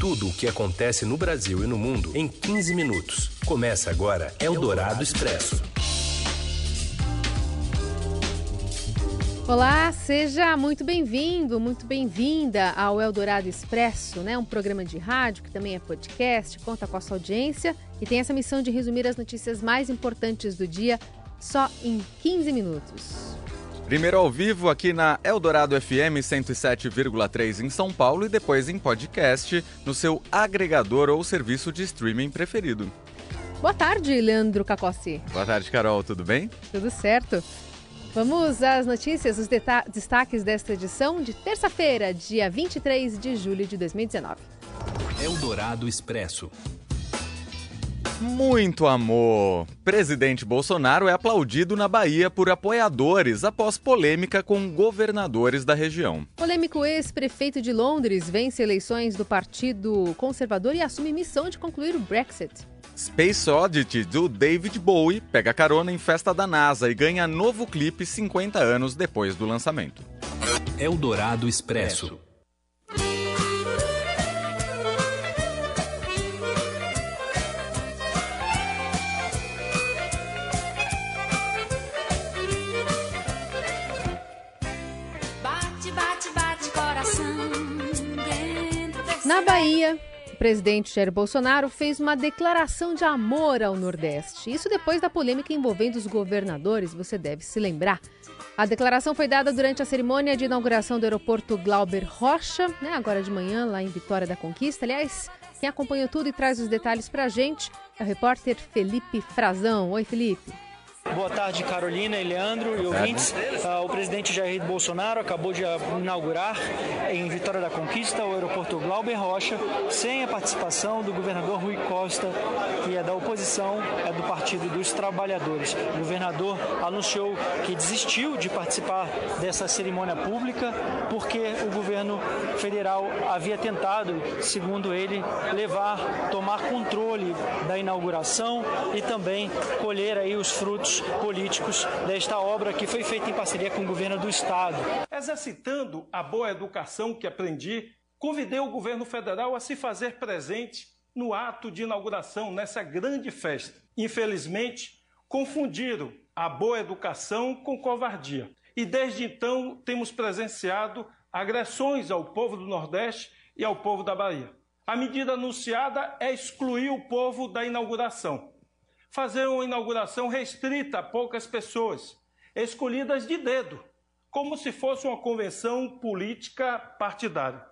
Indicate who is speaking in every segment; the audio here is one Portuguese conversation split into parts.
Speaker 1: Tudo o que acontece no Brasil e no mundo em 15 minutos. Começa agora Eldorado Expresso.
Speaker 2: Olá, seja muito bem-vindo, muito bem-vinda ao Eldorado Expresso, né? Um programa de rádio que também é podcast, conta com a sua audiência e tem essa missão de resumir as notícias mais importantes do dia só em 15 minutos.
Speaker 3: Primeiro ao vivo aqui na Eldorado FM 107,3 em São Paulo e depois em podcast no seu agregador ou serviço de streaming preferido.
Speaker 2: Boa tarde, Leandro Cacossi.
Speaker 3: Boa tarde, Carol, tudo bem?
Speaker 2: Tudo certo. Vamos às notícias, os destaques desta edição de terça-feira, dia 23 de julho de 2019.
Speaker 1: Eldorado Expresso.
Speaker 3: Muito amor! Presidente Bolsonaro é aplaudido na Bahia por apoiadores após polêmica com governadores da região.
Speaker 2: Polêmico ex-prefeito de Londres vence eleições do Partido Conservador e assume missão de concluir o Brexit.
Speaker 3: Space Oddity do David Bowie pega carona em festa da NASA e ganha novo clipe 50 anos depois do lançamento.
Speaker 1: Eldorado Expresso.
Speaker 2: Na Bahia, o presidente Jair Bolsonaro fez uma declaração de amor ao Nordeste. Isso depois da polêmica envolvendo os governadores, você deve se lembrar. A declaração foi dada durante a cerimônia de inauguração do aeroporto Glauber Rocha, né, agora de manhã, lá em Vitória da Conquista. Aliás, quem acompanhou tudo e traz os detalhes para a gente é o repórter Felipe Frazão. Oi, Felipe.
Speaker 4: Boa tarde, Carolina e Leandro e ouvintes. Uh, o presidente Jair Bolsonaro acabou de inaugurar em Vitória da Conquista o aeroporto Glauber Rocha, sem a participação do governador Rui Costa, que é da oposição, é do Partido dos Trabalhadores. O governador anunciou que desistiu de participar dessa cerimônia pública porque o governo federal havia tentado, segundo ele, levar, tomar controle da inauguração e também colher aí os frutos políticos desta obra que foi feita em parceria com o governo do estado.
Speaker 5: Exercitando a boa educação que aprendi, convidei o governo federal a se fazer presente no ato de inauguração nessa grande festa. Infelizmente, confundiram a boa educação com covardia. E desde então temos presenciado agressões ao povo do Nordeste e ao povo da Bahia. A medida anunciada é excluir o povo da inauguração fazer uma inauguração restrita a poucas pessoas, escolhidas de dedo, como se fosse uma convenção política partidária.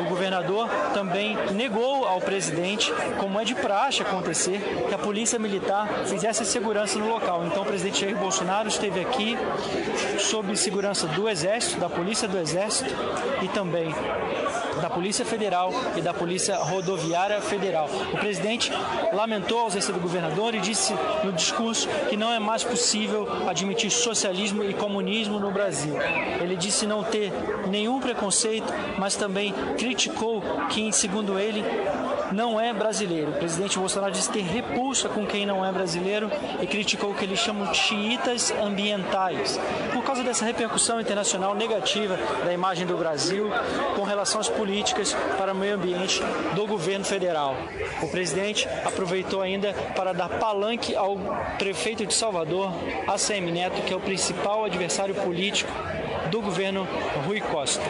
Speaker 4: O governador também negou ao presidente, como é de praxe acontecer, que a polícia militar fizesse segurança no local. Então o presidente Jair Bolsonaro esteve aqui sob segurança do Exército, da Polícia do Exército e também da Polícia Federal e da Polícia Rodoviária Federal. O presidente lamentou a ausência do governador e disse no discurso que não é mais possível admitir socialismo e comunismo no Brasil. Ele disse não ter nenhum preconceito, mas também criticou que, segundo ele, não é brasileiro. O presidente Bolsonaro disse ter repulsa com quem não é brasileiro e criticou o que eles chamam de xiitas ambientais, por causa dessa repercussão internacional negativa da imagem do Brasil com relação às políticas para o meio ambiente do governo federal. O presidente aproveitou ainda para dar palanque ao prefeito de Salvador, ACM Neto, que é o principal adversário político do governo Rui Costa.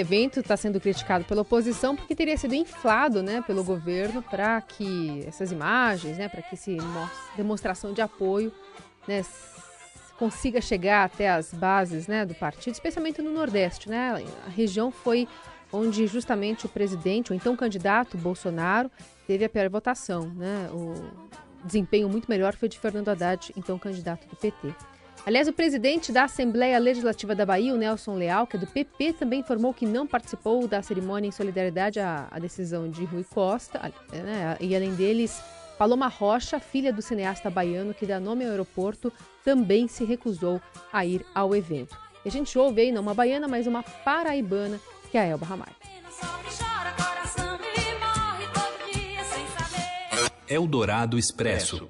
Speaker 2: Evento está sendo criticado pela oposição porque teria sido inflado, né, pelo governo para que essas imagens, né, para que essa demonstração de apoio, né, consiga chegar até as bases, né, do partido, especialmente no Nordeste, né? A região foi onde justamente o presidente, ou então candidato Bolsonaro, teve a pior votação. Né? O desempenho muito melhor foi de Fernando Haddad, então candidato do PT. Aliás, o presidente da Assembleia Legislativa da Bahia, o Nelson Leal, que é do PP, também informou que não participou da cerimônia em solidariedade à, à decisão de Rui Costa. Né? E além deles, Paloma Rocha, filha do cineasta baiano que dá nome ao aeroporto, também se recusou a ir ao evento. E a gente ouve aí, não uma baiana, mas uma paraibana, que é a Elba Ramalho.
Speaker 1: Eldorado Expresso.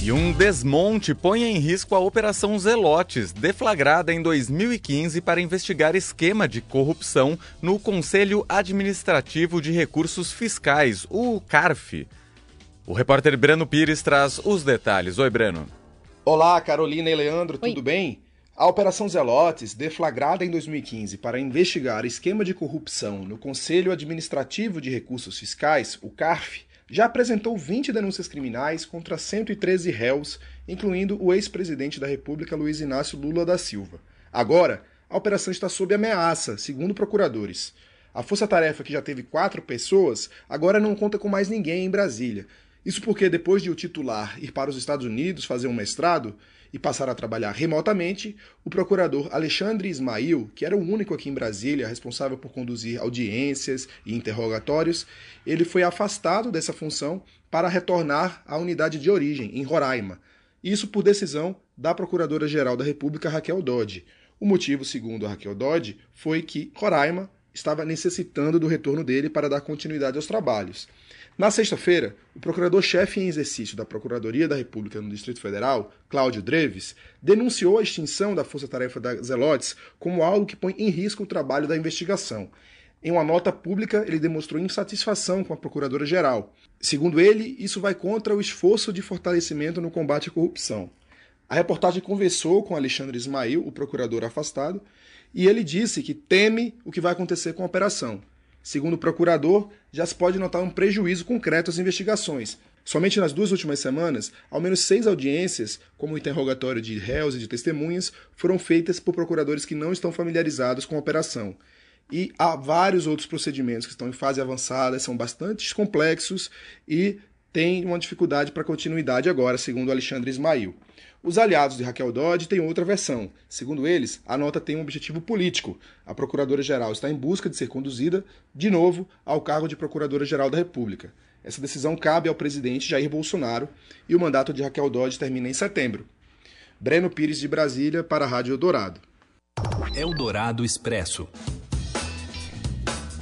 Speaker 3: E um desmonte põe em risco a Operação Zelotes, deflagrada em 2015 para investigar esquema de corrupção no Conselho Administrativo de Recursos Fiscais, o CARF. O repórter Breno Pires traz os detalhes. Oi, Breno.
Speaker 6: Olá, Carolina e Leandro, Oi. tudo bem? A Operação Zelotes, deflagrada em 2015 para investigar esquema de corrupção no Conselho Administrativo de Recursos Fiscais, o CARF, já apresentou 20 denúncias criminais contra 113 réus, incluindo o ex-presidente da República Luiz Inácio Lula da Silva. Agora, a operação está sob ameaça, segundo procuradores. A força-tarefa, que já teve quatro pessoas, agora não conta com mais ninguém em Brasília. Isso porque, depois de o titular ir para os Estados Unidos fazer um mestrado, e passar a trabalhar remotamente, o procurador Alexandre Ismail, que era o único aqui em Brasília responsável por conduzir audiências e interrogatórios, ele foi afastado dessa função para retornar à unidade de origem, em Roraima. Isso por decisão da Procuradora-Geral da República, Raquel Dodge. O motivo, segundo a Raquel Dodge, foi que Roraima estava necessitando do retorno dele para dar continuidade aos trabalhos. Na sexta-feira, o procurador-chefe em exercício da Procuradoria da República no Distrito Federal, Cláudio Dreves, denunciou a extinção da Força Tarefa da Zelotes como algo que põe em risco o trabalho da investigação. Em uma nota pública, ele demonstrou insatisfação com a Procuradora-Geral. Segundo ele, isso vai contra o esforço de fortalecimento no combate à corrupção. A reportagem conversou com Alexandre Ismail, o procurador afastado, e ele disse que teme o que vai acontecer com a operação. Segundo o procurador, já se pode notar um prejuízo concreto às investigações. Somente nas duas últimas semanas, ao menos seis audiências, como o interrogatório de réus e de testemunhas, foram feitas por procuradores que não estão familiarizados com a operação. E há vários outros procedimentos que estão em fase avançada, são bastante complexos e têm uma dificuldade para continuidade agora, segundo Alexandre Ismail. Os aliados de Raquel Dodge têm outra versão. Segundo eles, a nota tem um objetivo político. A Procuradora-Geral está em busca de ser conduzida, de novo, ao cargo de Procuradora-Geral da República. Essa decisão cabe ao presidente Jair Bolsonaro e o mandato de Raquel Dodge termina em setembro. Breno Pires de Brasília para a Rádio Eldorado.
Speaker 1: Eldorado Expresso.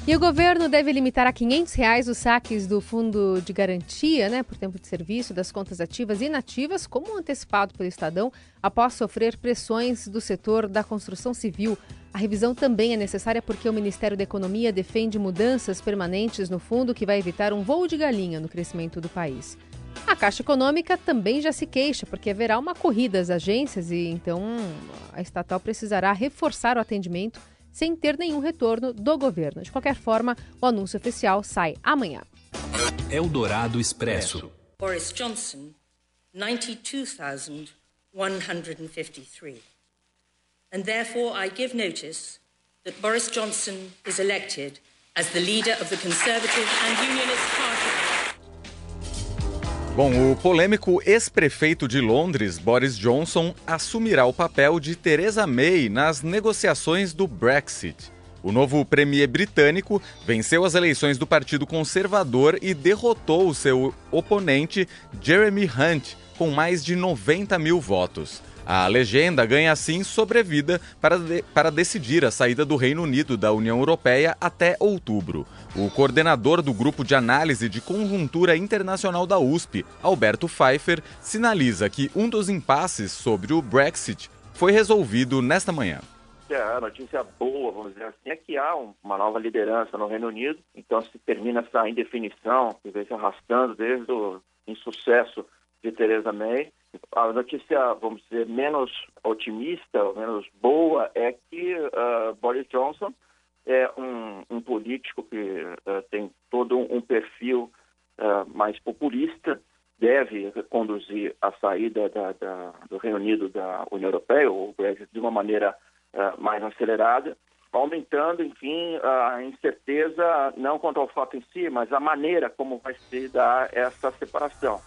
Speaker 2: E o governo deve limitar a 500 reais os saques do Fundo de Garantia né, por tempo de serviço das contas ativas e inativas, como antecipado pelo Estadão, após sofrer pressões do setor da construção civil. A revisão também é necessária porque o Ministério da Economia defende mudanças permanentes no fundo que vai evitar um voo de galinha no crescimento do país. A Caixa Econômica também já se queixa, porque haverá uma corrida às agências e então a estatal precisará reforçar o atendimento sem ter nenhum retorno do governo. De qualquer forma, o anúncio oficial sai amanhã.
Speaker 1: Eldorado Expresso.
Speaker 7: Boris Johnson, 92,153. And therefore I give notice that Boris Johnson is elected as the leader of the Conservative and Unionist Party.
Speaker 3: Bom, o polêmico ex-prefeito de Londres, Boris Johnson, assumirá o papel de Theresa May nas negociações do Brexit. O novo premier britânico venceu as eleições do Partido Conservador e derrotou o seu oponente, Jeremy Hunt, com mais de 90 mil votos. A legenda ganha assim sobrevida para, de, para decidir a saída do Reino Unido da União Europeia até outubro. O coordenador do Grupo de Análise de Conjuntura Internacional da USP, Alberto Pfeiffer, sinaliza que um dos impasses sobre o Brexit foi resolvido nesta manhã.
Speaker 8: É, a notícia boa, vamos dizer assim, é que há uma nova liderança no Reino Unido, então se termina essa indefinição que vem se arrastando desde o insucesso de Theresa May a notícia, vamos dizer, menos otimista, menos boa, é que uh, Boris Johnson é um, um político que uh, tem todo um, perfil uh, mais populista, deve conduzir a saída da, da, do Reino Unido da União Europeia, ou Brexit, de uma maneira mais acelerada, aumentando, enfim, a incerteza, não quanto ao fato em si, mas a maneira como vai se dar essa separação.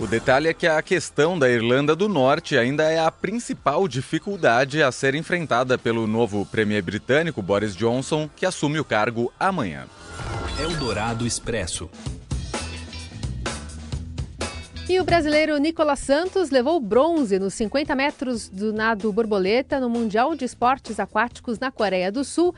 Speaker 3: O detalhe é que a questão da Irlanda do Norte ainda é a principal dificuldade a ser enfrentada pelo novo premier britânico Boris Johnson, que assume o cargo amanhã.
Speaker 1: Eldorado Expresso.
Speaker 2: E o brasileiro Nicolas Santos levou bronze nos 50 metros do nado borboleta no Mundial de Esportes Aquáticos na Coreia do Sul.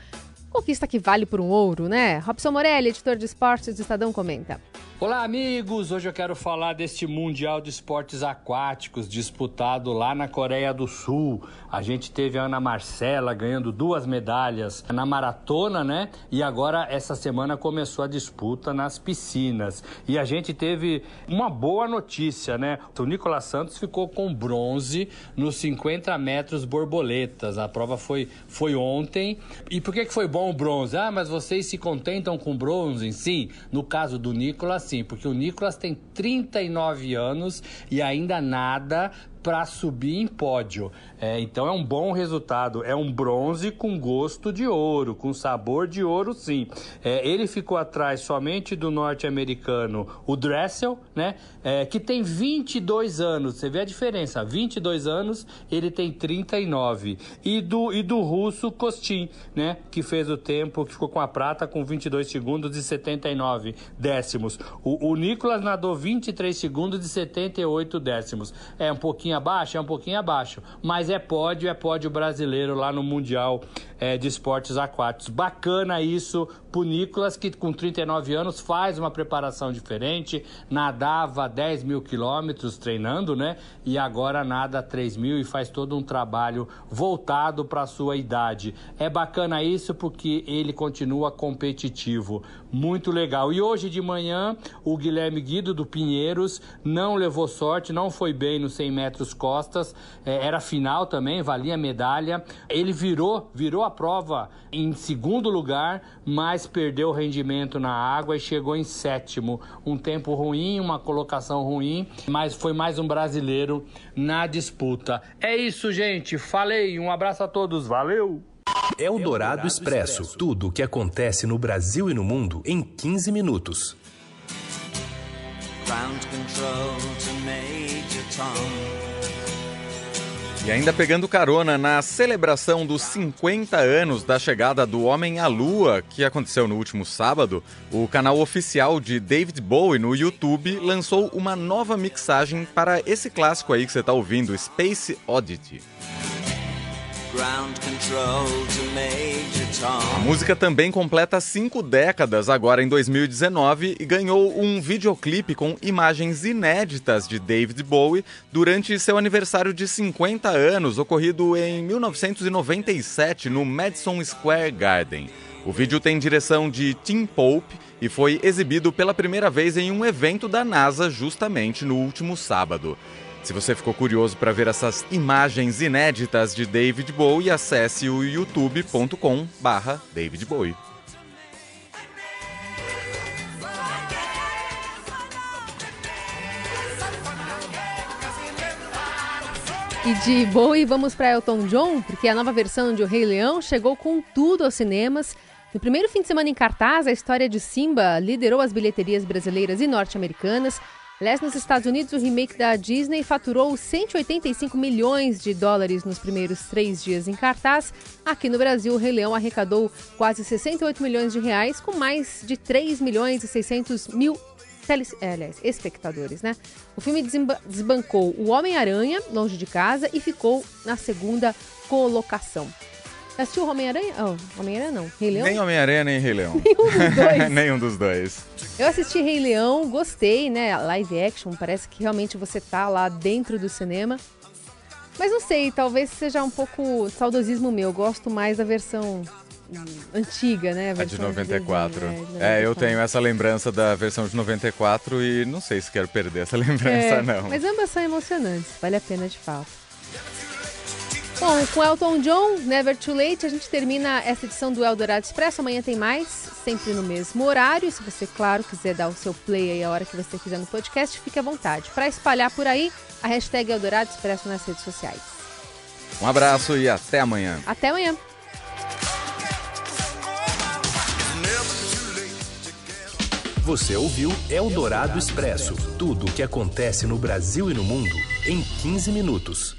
Speaker 2: Conquista que vale por um ouro, né? Robson Morelli, editor de esportes do Estadão, comenta.
Speaker 9: Olá, amigos! Hoje eu quero falar deste Mundial de Esportes Aquáticos disputado lá na Coreia do Sul. A gente teve a Ana Marcela ganhando duas medalhas na maratona, né? E agora, essa semana, começou a disputa nas piscinas. E a gente teve uma boa notícia, né? O Nicolas Santos ficou com bronze nos 50 metros borboletas. A prova foi, foi ontem. E por que, que foi bom o bronze? Ah, mas vocês se contentam com bronze? Sim, no caso do Nicolas, sim, porque o Nicolas tem 39 anos e ainda nada para subir em pódio. É, então é um bom resultado. É um bronze com gosto de ouro, com sabor de ouro, sim. É, ele ficou atrás somente do norte-americano, o Dressel, né? É, que tem 22 anos. Você vê a diferença? 22 anos, ele tem 39. E do, e do russo Kostin, né? Que fez o tempo, que ficou com a prata com 22 segundos e 79 décimos. O, o Nicolas nadou 23 segundos e 78 décimos. É um pouquinho abaixo? É um pouquinho abaixo. Mas é pódio, é pódio brasileiro lá no Mundial é, de Esportes Aquáticos. Bacana isso pro Nicolas, que com 39 anos faz uma preparação diferente, nadava 10 mil quilômetros treinando, né? E agora nada 3 mil e faz todo um trabalho voltado para sua idade. É bacana isso porque ele continua competitivo. Muito legal. E hoje de manhã, o Guilherme Guido do Pinheiros não levou sorte, não foi bem nos 100 metros costas, é, era final também, valia medalha. Ele virou, virou a prova em segundo lugar, mas perdeu o rendimento na água e chegou em sétimo. Um tempo ruim, uma colocação ruim, mas foi mais um brasileiro na disputa. É isso, gente. Falei. Um abraço a todos. Valeu!
Speaker 1: Eldorado Expresso. Tudo o que acontece no Brasil e no mundo em 15 minutos. Ground control to
Speaker 3: Major Tom. E ainda pegando carona na celebração dos 50 anos da chegada do Homem à Lua, que aconteceu no último sábado, o canal oficial de David Bowie no YouTube lançou uma nova mixagem para esse clássico aí que você está ouvindo, Space Oddity. A música também completa cinco décadas agora em 2019 e ganhou um videoclipe com imagens inéditas de David Bowie durante seu aniversário de 50 anos, ocorrido em 1997 no Madison Square Garden. O vídeo tem direção de Tim Pope e foi exibido pela primeira vez em um evento da NASA justamente no último sábado. Se você ficou curioso para ver essas imagens inéditas de David Bowie, acesse o youtube.com/barra David Bowie.
Speaker 2: E de Bowie vamos para Elton John, porque a nova versão de O Rei Leão chegou com tudo aos cinemas. No primeiro fim de semana em cartaz, a história de Simba liderou as bilheterias brasileiras e norte-americanas. Aliás, nos Estados Unidos, o remake da Disney faturou 185 milhões de dólares nos primeiros três dias em cartaz. Aqui no Brasil, o Rei Leão arrecadou quase 68 milhões de reais, com mais de 3 milhões e 600 mil teles, é, aliás, espectadores, né? O filme desbancou o Homem-Aranha, Longe de Casa, e ficou na segunda colocação. Assistiu Homem-Aranha? Oh, Homem-Aranha não. Rei Leão?
Speaker 3: Nem Homem-Aranha, nem Rei Leão. Nenhum dos dois.
Speaker 2: Eu assisti Rei Leão, gostei, né? Live action, parece que realmente você tá lá dentro do cinema. Mas não sei, talvez seja um pouco saudosismo meu. Eu gosto mais da versão antiga, né?
Speaker 3: A, a de 94. De desenho, é, é, eu tenho essa lembrança da versão de 94 e não sei se quero perder essa lembrança, é, não.
Speaker 2: Mas ambas são emocionantes, vale a pena de fato. Bom, com Elton John, Never Too Late, a gente termina essa edição do Eldorado Expresso. Amanhã tem mais, sempre no mesmo horário. Se você, claro, quiser dar o seu play aí a hora que você quiser no podcast, fique à vontade. Para espalhar por aí, a hashtag Eldorado Expresso nas redes sociais.
Speaker 3: Um abraço e até amanhã.
Speaker 2: Até amanhã.
Speaker 1: Você ouviu Eldorado Expresso tudo o que acontece no Brasil e no mundo em 15 minutos.